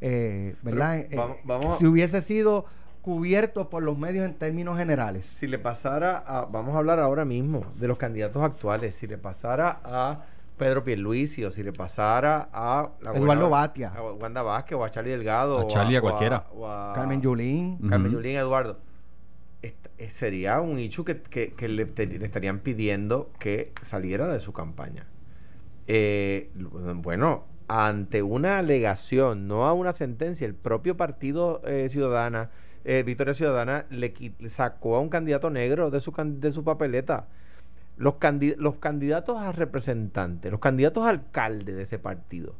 eh, ¿verdad? Pero Eh, vamos- vamos a- si hubiese sido cubierto por los medios en términos generales. si le pasara a, vamos a hablar ahora mismo de los candidatos actuales, si le pasara a Pedro Pierluisi o si le pasara a la Eduardo Batia. a Wanda Vázquez o a Charlie Delgado A o Charlie, a o cualquiera. o a Carmen Yulín. Carmen Ujú. Yulín Eduardo Est- eh, sería un hecho que, que- que le, te- le estarían pidiendo que saliera de su campaña Eh, bueno ante una alegación no a una sentencia el propio partido eh, ciudadana eh, Victoria Ciudadana le, le sacó a un candidato negro de su can- de su papeleta los, los candidatos a representantes, los candidatos a alcalde de ese partido,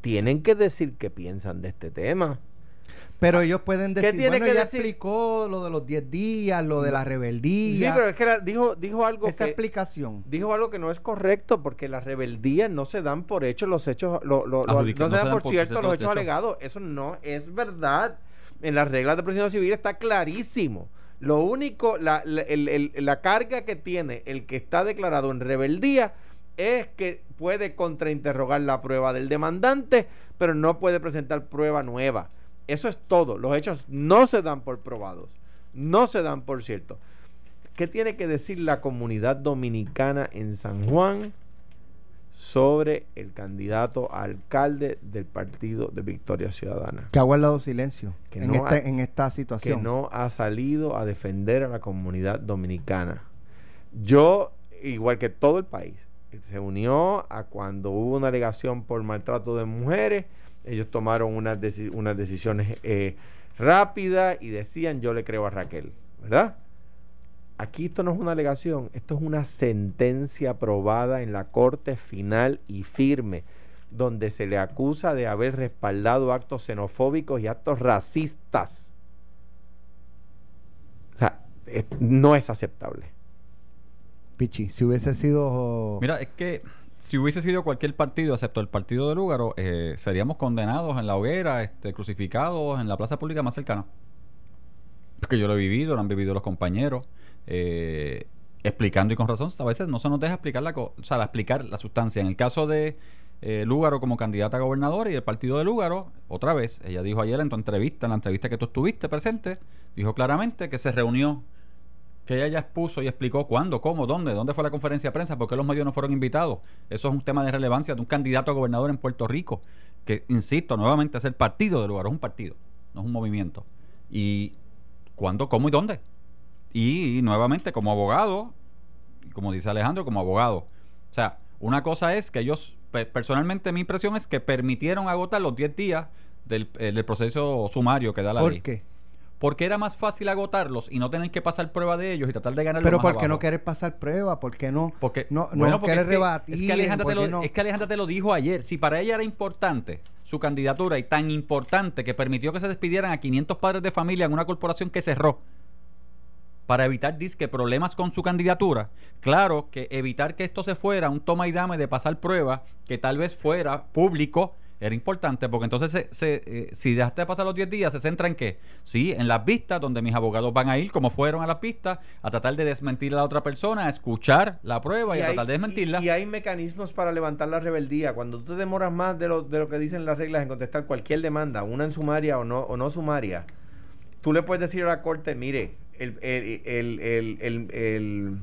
tienen que decir qué piensan de este tema. Pero ellos pueden ¿Qué decir, tiene bueno, que ella decir? explicó lo de los 10 días, lo de la Sí, rebeldía. pero es que la- dijo, dijo algo esa que explicación. dijo algo que no es correcto porque las rebeldías no se dan por hechos los hechos lo- lo- no se dan por cierto los hechos alegados eso no es verdad en las reglas de procedimiento civil está clarísimo lo único la, la- la carga que tiene el que está declarado en rebeldía es que puede contrainterrogar la prueba del demandante pero no puede presentar prueba nueva. Eso es todo. Los hechos no se dan por probados. No se dan por cierto. ¿Qué tiene que decir la comunidad dominicana en San Juan sobre el candidato a alcalde del partido de Victoria Ciudadana? Que ha guardado silencio Que en, no esta, ha- en esta Que situación. no ha salido a defender a la comunidad dominicana. Yo, igual que todo el país, se unió a cuando hubo una alegación por maltrato de mujeres. Ellos tomaron unas, deci- unas decisiones eh, rápidas y decían yo le creo a Raquel, ¿verdad? Aquí esto no es una alegación, esto es una sentencia aprobada en la corte final y firme, donde se le acusa de haber respaldado actos xenofóbicos y actos racistas. O sea, es- no es aceptable. Pichi, si hubiese sido. Mira, es que si hubiese sido cualquier partido, excepto el partido de Lúgaro, eh, seríamos condenados en la hoguera, este, crucificados en la plaza pública más cercana. Porque yo lo he vivido, lo han vivido los compañeros, eh, explicando y con razón. A veces no se nos deja explicar la, o sea, explicar la sustancia. En el caso de eh, Lúgaro como candidata a gobernador y el partido de Lúgaro, otra vez, ella dijo ayer en tu entrevista, en la entrevista que tú estuviste presente, dijo claramente que se reunió que ella ya expuso y explicó cuándo, cómo, dónde, dónde fue la conferencia de prensa, por qué los medios no fueron invitados. Eso es un tema de relevancia de un candidato a gobernador en Puerto Rico, que, insisto, nuevamente es el partido de lugar, es un partido, no es un movimiento. Y cuándo, cómo y dónde. Y, nuevamente, como abogado, como dice Alejandro, como abogado. O sea, una cosa es que ellos, pe- personalmente mi impresión es que permitieron agotar los 10 días del, eh, del proceso sumario que da la ¿Por ley. qué? porque era más fácil agotarlos y no tener que pasar prueba de ellos y tratar de ganar Pero ¿por qué no quieres pasar prueba? ¿Por qué no? Porque, no, bueno, no porque quieres es que, rebatir. es que Alejandra te ¿por lo, no? es que Alejandra te lo dijo ayer. Si para ella era importante su candidatura y tan importante que permitió que se despidieran a 500 padres de familia en una corporación que cerró para evitar disque problemas con su candidatura, claro que evitar que esto se fuera un toma y dame de pasar pruebas que tal vez fuera público era importante porque entonces se, se, eh, si dejaste de pasar los 10 días se centra en qué? Sí, en las vistas donde mis abogados van a ir como fueron a las vistas a tratar de desmentir a la otra persona, a escuchar la prueba y, a hay- tratar de desmentirla. y- y hay mecanismos para levantar la rebeldía. Cuando tú te demoras más de lo, de lo que dicen las reglas en contestar cualquier demanda, una en sumaria o no, o no sumaria, tú le puedes decir a la corte, mire, el, el- el- el-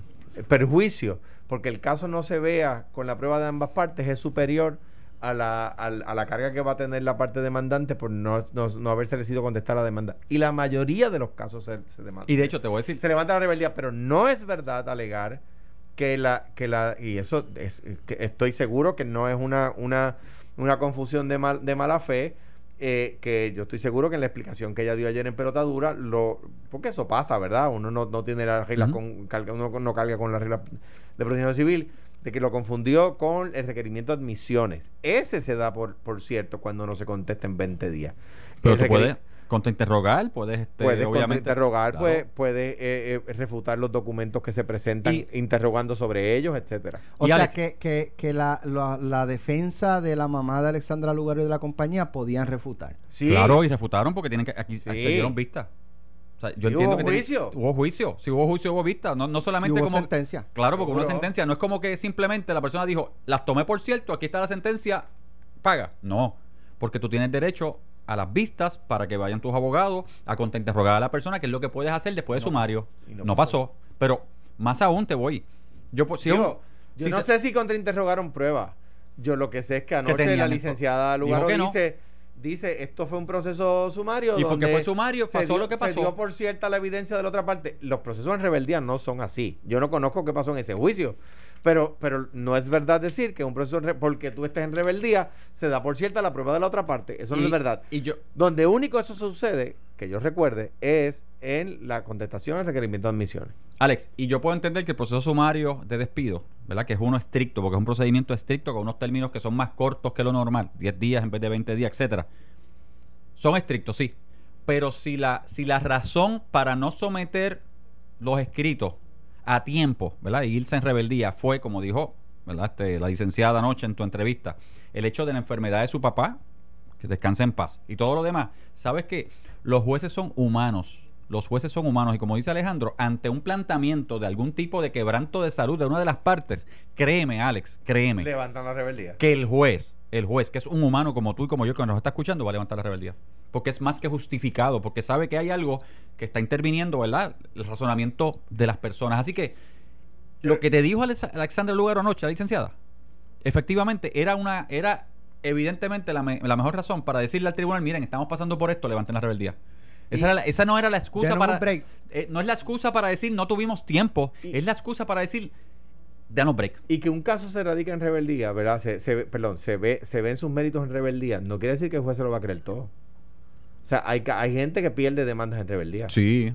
perjuicio, porque el caso no se vea con la prueba de ambas partes, es superior a la, al- a la carga que va a tener la parte demandante por no, no, no haberse decidido contestar la demanda. Y la mayoría de los casos se, se demandan Y de hecho te voy a decir, se levanta la rebeldía, pero no es verdad alegar que la, que la, y eso es, que estoy seguro que no es una, una, una confusión de, mal, de mala fe, eh, que yo estoy seguro que en la explicación que ella dio ayer en pelotadura, lo, porque eso pasa, ¿verdad? Uno no, no tiene las reglas con, carga- uno no carga con las reglas de protección civil, de que lo confundió con el requerimiento de admisiones. Ese se da por, por cierto cuando no se contesta en 20 días. pero tú puedes contrainterrogar, puedes este, Puedes obviamente interrogar, Claro. puede, puede eh, eh, refutar los documentos que se presentan, Y- interrogando sobre ellos, etcétera. O Y sea, Alex- que, que, que la, la, la defensa de la mamá de Alexandra Lugario y de la compañía podían refutar. Sí, Claro, y refutaron porque tienen que aquí Sí. se dieron vista. O sea, yo Sí, entiendo hubo que juicio. hubo juicio, si hubo juicio hubo vista, no, no solamente hubo como sentencia. Claro, porque una Seguro. sentencia no es como que simplemente la persona dijo, las tomé por cierto, aquí está la sentencia, paga. No, porque tú tienes derecho a las vistas para que vayan tus abogados a contrainterrogar a la persona, que es lo que puedes hacer después de No sumario. No, no pasó. pasó. Pero más aún te voy. Yo, pues, si Digo, yo si no se- sé si contrainterrogaron pruebas. Yo lo que sé es que anoche tenían la licenciada Lugaro que dice, dice, esto fue un proceso sumario Y porque fue sumario, se pasó dio- lo que Se pasó. dio por cierta la evidencia de la otra parte. Los procesos en rebeldía no son así. Yo no conozco qué pasó en ese juicio. Pero, pero no es verdad decir que un proceso, porque tú estés en rebeldía, se da por cierta la prueba de la otra parte. Eso no es verdad. Y yo, Donde único eso sucede, que yo recuerde, es en la contestación al requerimiento de admisiones. Alex, y yo puedo entender que el proceso sumario de despido, ¿verdad? Que es uno estricto, porque es un procedimiento estricto con unos términos que son más cortos que lo normal, 10 días en vez de 20 días, etcétera. Son estrictos, sí. Pero si la, si la razón para no someter los escritos a tiempo, ¿verdad? Y irse en rebeldía fue, como dijo, ¿verdad? Este, la licenciada anoche en tu entrevista, el hecho de la enfermedad de su papá, que descanse en paz. Y todo lo demás, sabes que los jueces son humanos. Los jueces son humanos y como dice Alejandro, ante un planteamiento de algún tipo de quebranto de salud de una de las partes, créeme Alex, créeme, Levantan la rebeldía. que el juez, el juez, que es un humano como tú y como yo que nos está escuchando, va a levantar la rebeldía. Porque es más que justificado, porque sabe que hay algo que está interviniendo, ¿verdad? El razonamiento de las personas. Así que lo que te dijo Alex- Alexandra Lugaro anoche, la licenciada, efectivamente era una, era evidentemente la, me- la mejor razón para decirle al tribunal, miren, estamos pasando por esto, levanten la rebeldía. Esa, era la- esa no era la excusa para... break. eh, no es la excusa para decir no tuvimos tiempo, Y- es la excusa para decir, danos break. Y que un caso se radica en rebeldía, ¿verdad? Se, se perdón, se ve, se ven sus méritos en rebeldía. No quiere decir que el juez se lo va a creer todo. O sea, hay, ca- hay gente que pierde demandas en rebeldía. Sí.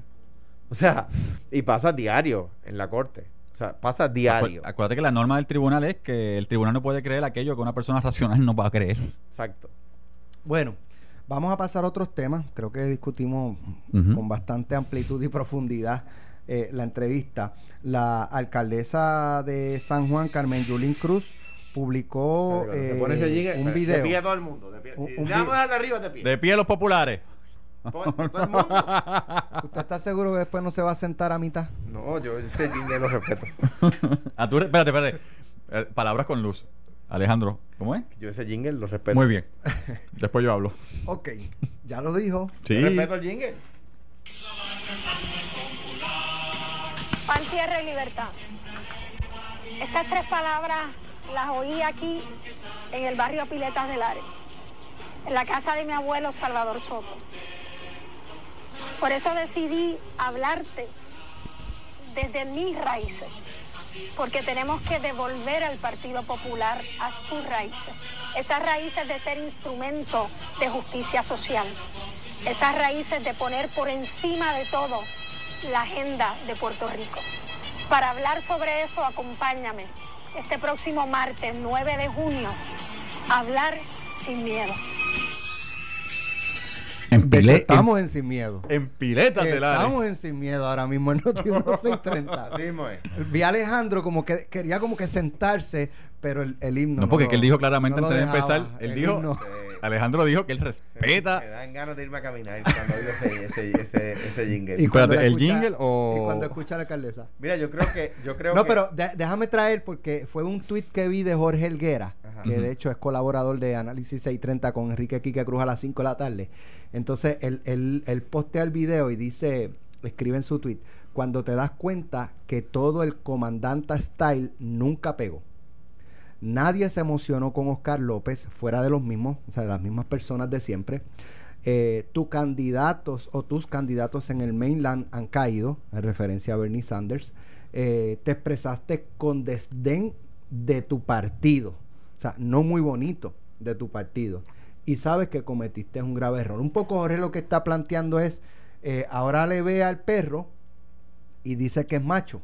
O sea, y pasa diario en la corte. O sea, pasa diario. Acu- Acuérdate que la norma del tribunal es que el tribunal no puede creer aquello que una persona racional no va a creer. Exacto. Bueno, vamos a pasar a otros temas. Creo que discutimos con bastante amplitud y profundidad eh, la entrevista. La alcaldesa de San Juan, Carmen Yulín Cruz, publicó eh, un De pie video. todo el mundo. De pie. Un- Si un vamos vi- a arriba de pie. De pie los populares. Pon- todo el mundo. [laughs] ¿Usted está seguro que después no se va a sentar a mitad? No, yo ese jingle lo respeto. [laughs] Ah, tú- espérate, espérate. Eh, palabras con luz. Alejandro, ¿cómo es? Yo ese jingle lo respeto. Muy bien. [laughs] Después yo hablo. Ok, ya lo dijo. Sí. Yo respeto el jingle. Pan, tierra y libertad. Estas tres palabras las oí aquí en el barrio Piletas del Ares, en la casa de mi abuelo Salvador Soto. Por eso decidí hablarte desde mis raíces, porque tenemos que devolver al Partido Popular a sus raíces, esas raíces de ser instrumento de justicia social. esas raíces de poner por encima de todo la agenda de Puerto Rico. Para hablar sobre eso, acompáñame este próximo martes 9 de junio hablar sin miedo. En De hecho, pile- estamos en Sin Miedo. en, en piletas de la Estamos en Sin Miedo ahora mismo en Noti 1630. Así mismo es. Vi a Alejandro como que quería como que sentarse, pero el, el himno. No, porque lo- que él dijo claramente no antes de empezar, él El dijo, himno. Alejandro dijo que él Me respeta. dan ganas de irme a caminar cuando oigo ese, ese, ese, ese jingle. Y cuando Espérate, ¿el escucha- jingle o- Y cuando escucha a la alcaldesa. Mira, yo creo que... Yo creo No, que- pero de- déjame traer porque fue un tweet que vi de Jorge Helguera, Ajá. que de hecho es colaborador de Análisis 630 con Enrique Quique Cruz a las 5 de la tarde. Entonces, él, él, él postea el video y dice, escribe en su tweet, cuando te das cuenta que todo el comandante style nunca pegó. Nadie se emocionó con Oscar López, fuera de los mismos, o sea, de las mismas personas de siempre. Eh, tus candidatos o tus candidatos en el mainland han caído, en referencia a Bernie Sanders. Eh, te expresaste con desdén de tu partido, o sea, no muy bonito de tu partido. Y sabes que cometiste un grave error. Un poco Jorge lo que está planteando es, eh, ahora le ve al perro y dice que es macho.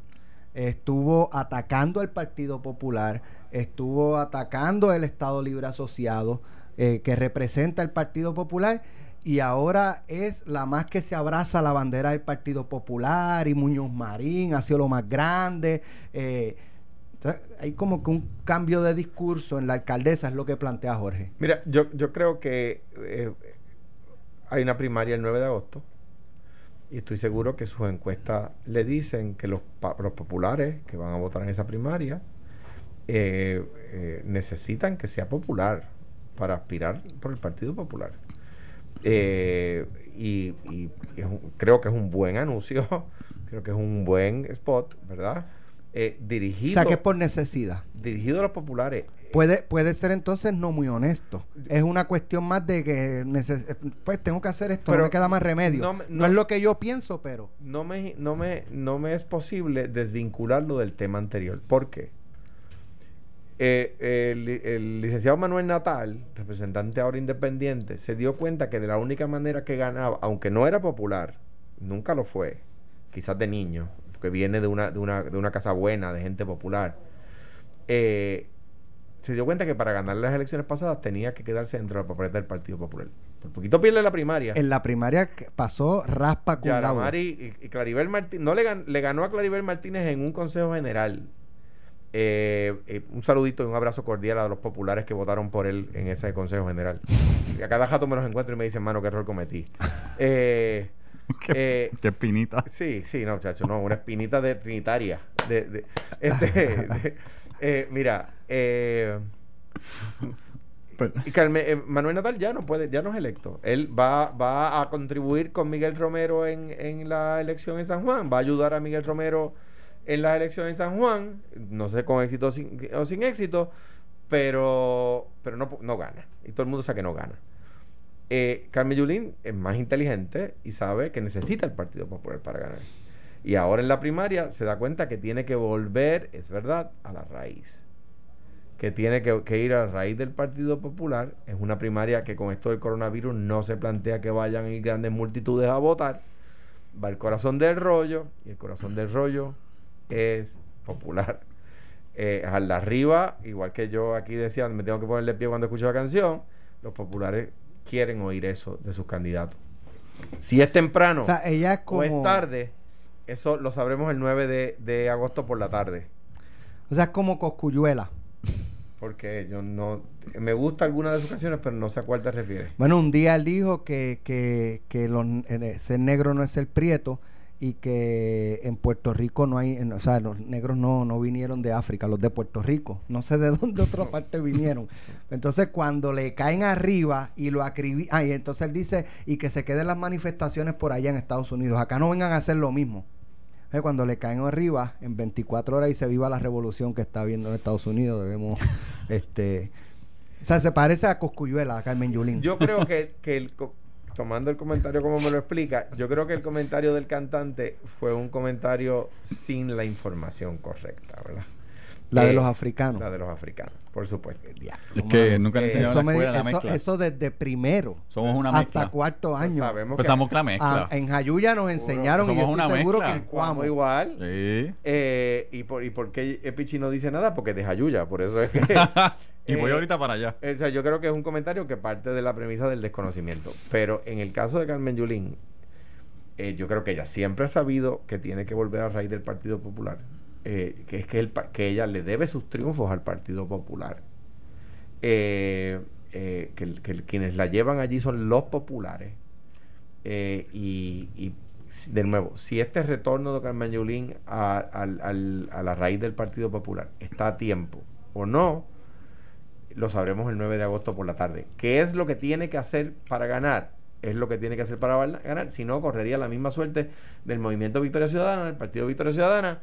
Estuvo atacando al Partido Popular, estuvo atacando el Estado Libre Asociado, eh, que representa el Partido Popular, y ahora es la más que se abraza la bandera del Partido Popular, y Muñoz Marín ha sido lo más grande. eh, hay como que un cambio de discurso en la alcaldesa, es lo que plantea Jorge. Mira, yo, yo creo que eh, hay una primaria el 9 de agosto y estoy seguro que sus encuestas le dicen que los, los populares que van a votar en esa primaria eh, eh, necesitan que sea popular para aspirar por el Partido Popular. Eh, y y es un- creo que es un buen anuncio, [laughs] creo que es un buen spot, ¿verdad? Eh, O dirigido, sea, que es por necesidad. dirigido a los populares. Puede, puede ser entonces no muy honesto. Es una cuestión más de que neces- pues tengo que hacer esto, Pero no me queda más remedio. no no- es lo que yo pienso, pero no me, no me, no me es posible desvincularlo del tema anterior. ¿Por qué? Eh, el, el licenciado Manuel Natal, representante ahora independiente, se dio cuenta que de la única manera que ganaba, aunque no era popular, nunca lo fue, quizás de niño, porque viene de una, de una, de una casa buena, de gente popular, eh, se dio cuenta que para ganar las elecciones pasadas tenía que quedarse dentro de la papeleta del Partido Popular. Por poquito pierde la primaria. en la primaria pasó raspa con. Yaramari y, y Claribel Martínez, no le, gan- le ganó a Claribel Martínez en un consejo general. Eh, eh, un saludito y un abrazo cordial a los populares que votaron por él en ese consejo general. Y a cada jato me los encuentro y me dicen, mano, qué error cometí. [laughs] Eh, [laughs] eh, Qué espinita. Sí, sí, no, muchacho, no, una espinita de trinitaria. De, de- este, [laughs] de- mira, eh, y Carmen- Manuel Natal ya no puede, ya no es electo. Él va, va a contribuir con Miguel Romero en, en la elección en San Juan, va a ayudar a Miguel Romero en las elecciones en San Juan, no sé con éxito o sin, éxito, pero, pero no, no gana. Y todo el mundo sabe que no gana. Eh, Carmen Yulín es más inteligente y sabe que necesita el Partido Popular para ganar. Y ahora en la primaria se da cuenta que tiene que volver, es verdad, a la raíz. Que tiene que, ir a la raíz del Partido Popular. Es una primaria que con esto del coronavirus no se plantea que vayan grandes multitudes a votar. Va el corazón del rollo y el corazón del rollo es popular. Eh, al de arriba, igual que yo aquí decía, me tengo que ponerle pie cuando escucho la canción, los populares quieren oír eso de sus candidatos. Si es temprano O sea, ella es como o es tarde, eso lo sabremos el 9 de, de agosto por la tarde. O sea, es como Coscuyuela. Porque yo no. Me gusta alguna de sus canciones, pero no sé a cuál te refieres. Bueno, un día él dijo que, que, que los, eh, ser negro no es ser prieto y que en Puerto Rico no hay, en- o sea, los negros no, no vinieron de África, los de Puerto Rico, no sé de [laughs] dónde otra parte vinieron. Entonces cuando le caen arriba y lo acribi, ah, y entonces él dice, y que se queden las manifestaciones por allá en Estados Unidos, acá no vengan a hacer lo mismo. Eh, Cuando le caen arriba en 24 horas y se viva la revolución que está habiendo en Estados Unidos, debemos, [laughs] este, o sea, se parece a Coscuyuela, a Carmen Yulín. Yo creo que, que el, [laughs] tomando el comentario como me lo explica, yo creo que el comentario del cantante fue un comentario sin la información correcta, ¿verdad? La de Eh, los africanos. La de los africanos, por supuesto. Es que nunca Eh, enseñaron Eso, en la me- escuela la eso- mezcla. eso desde primero Somos una hasta mezcla. cuarto año. sabemos que Empezamos con la mezcla. Ah, en Jayuya nos enseñaron y yo somos estoy una seguro mezcla. que en Cuamo igual. Sí. Eh, ¿y, por, ¿Y por qué Epichi no dice nada? Porque deja Yuya, por eso es que... [laughs] y voy Eh, ahorita para allá. O sea, yo creo que es un comentario que parte de la premisa del desconocimiento. Pero en el caso de Carmen Yulín, eh, yo creo que ella siempre ha sabido que tiene que volver a raíz del Partido Popular. eh, que es que, el, que ella le debe sus triunfos al Partido Popular. Eh, eh, que, quienes la llevan allí son los populares. Eh, y, y, de nuevo, si este retorno de Carmen Yulín a, al- al- a la raíz del Partido Popular está a tiempo o no, lo sabremos el 9 de agosto por la tarde. ¿Qué es lo que tiene que hacer para ganar? Es lo que tiene que hacer para ganar. Si no, correría la misma suerte del Movimiento Victoria Ciudadana, del Partido Victoria Ciudadana,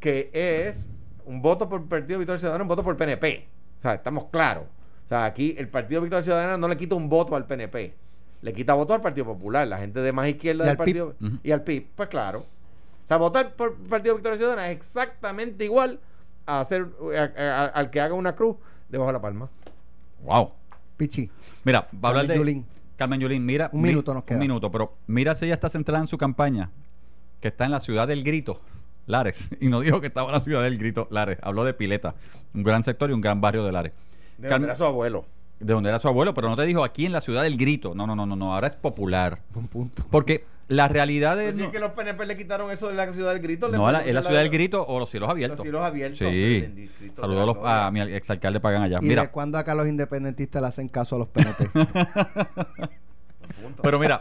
que es un voto por Partido Victoria Ciudadana, un voto por PNP. O sea, estamos claros. O sea, aquí el Partido Victoria Ciudadana no le quita un voto al PNP. Le quita voto al Partido Popular, la gente de más izquierda del PIB. Partido y al PIB. Pues claro. O sea, votar por Partido Victoria Ciudadana es exactamente igual a hacer a- a- al que haga una cruz debajo de la palma. Wow. Pichi. Mira, va a hablar Carmen de Yulín. Carmen Yulín. Mira, Un mi- minuto nos queda. Un minuto, pero mira si ella está centrada en su campaña, que está en la ciudad del grito, Lares. [laughs] Y no dijo que estaba en la ciudad del grito, Lares. Habló de Pileta, un gran sector y un gran barrio de Lares. De Carmen- donde era su abuelo. de donde era su abuelo, pero no te dijo aquí en la ciudad del grito. No, no, no, no, no. Ahora es popular. Buen punto. Porque la realidad de. Pues si no, es que los PNP le quitaron eso de la ciudad del grito. no, la- es la la- ciudad del grito o los cielos abiertos. Los cielos abiertos. Sí. Saludos a, de los- a mi exalcalde Pagan allá. ¿Y de Mira, cuándo acá los independentistas le hacen caso a los PNP? [laughs] pero mira,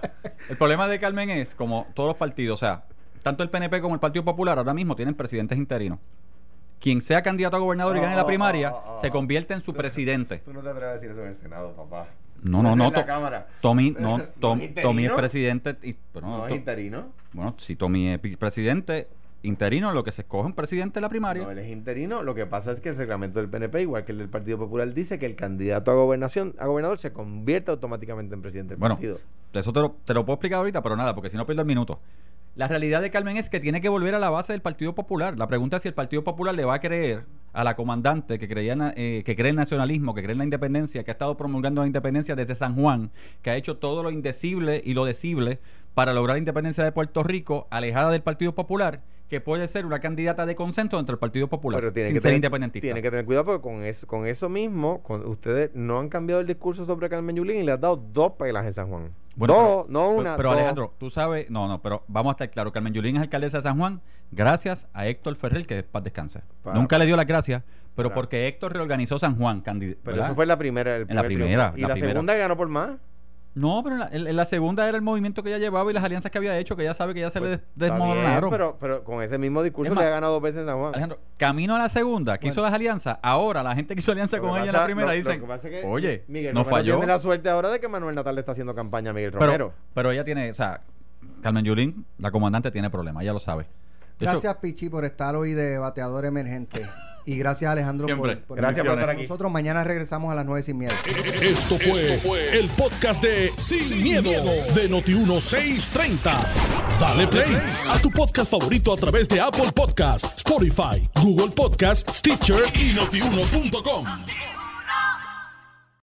el problema de Carmen es, como todos los partidos, o sea, tanto el PNP como el Partido Popular ahora mismo tienen presidentes interinos. Quien sea candidato a gobernador y gane la Oh, primaria, oh, oh, se convierte en su presidente. Tú no te atreves a decir eso en el Senado, papá. No, no, no. To-. Tommy, [laughs] no, ¿No Tom- es Tommy es presidente. y- pero no, No es interino. bueno, si Tommy es presidente interino, lo que se escoge es un presidente de la primaria. No, él es interino. Lo que pasa es que el reglamento del PNP, igual que el del Partido Popular, dice que el candidato a gobernación, a gobernador, se convierte automáticamente en presidente del Bueno, partido. eso te lo, te lo puedo explicar ahorita, pero nada, porque si no pierdo el minuto. La realidad de Carmen es que tiene que volver a la base del Partido Popular. La pregunta es si el Partido Popular le va a creer a la comandante que creía eh, que cree en nacionalismo, que cree en la independencia, que ha estado promulgando la independencia desde San Juan, que ha hecho todo lo indecible y lo decible para lograr la independencia de Puerto Rico, alejada del Partido Popular, que puede ser una candidata de consenso entre el Partido Popular, Pero tiene sin que ser tener, independentista. Tiene que tener cuidado porque con eso, con eso mismo, con, ustedes no han cambiado el discurso sobre Carmen Yulín y le han dado dos pelas en San Juan. Bueno, dos, pero- no una. Pero. Alejandro, tú sabes, no, no, pero vamos a estar claros. Carmen Yulín es alcaldesa de San Juan gracias a Héctor Ferrer, que paz descanse. Para- Nunca le dio las gracias, pero Para- porque Héctor reorganizó San Juan. Pero ¿verdad? eso fue la primera. el En la primer primera, triunfo. Y la la, primera. segunda ganó por más. No, pero en la, en- en la segunda era el movimiento que ella llevaba y las alianzas que había hecho, que ella sabe que ya se le Pues, bien, desmoronaron. pero, pero con ese mismo discurso Es más, le ha ganado dos veces en San Juan. Alejandro, camino a la segunda, que hizo las alianzas, ahora la gente que hizo alianza Lo con ella en la primera lo- lo dicen, que pasa es que oye, Miguel no Romero falló. Tiene la suerte ahora de que Manuel Natal le está haciendo campaña a Miguel Pero, Romero. pero ella tiene, o sea, Carmen Yulín, la comandante, tiene problemas, ella lo sabe. De hecho, Gracias, Pichi, por estar hoy de bateador emergente. [laughs] Y gracias, Alejandro, Siempre. por, por Gracias por estar aquí. Nosotros mañana regresamos a las 9 sin miedo. Esto fue, el podcast de Sin, miedo, de Noti1630. Dale play a tu podcast favorito a través de Apple Podcasts, Spotify, Google Podcasts, Stitcher y notiuno.com.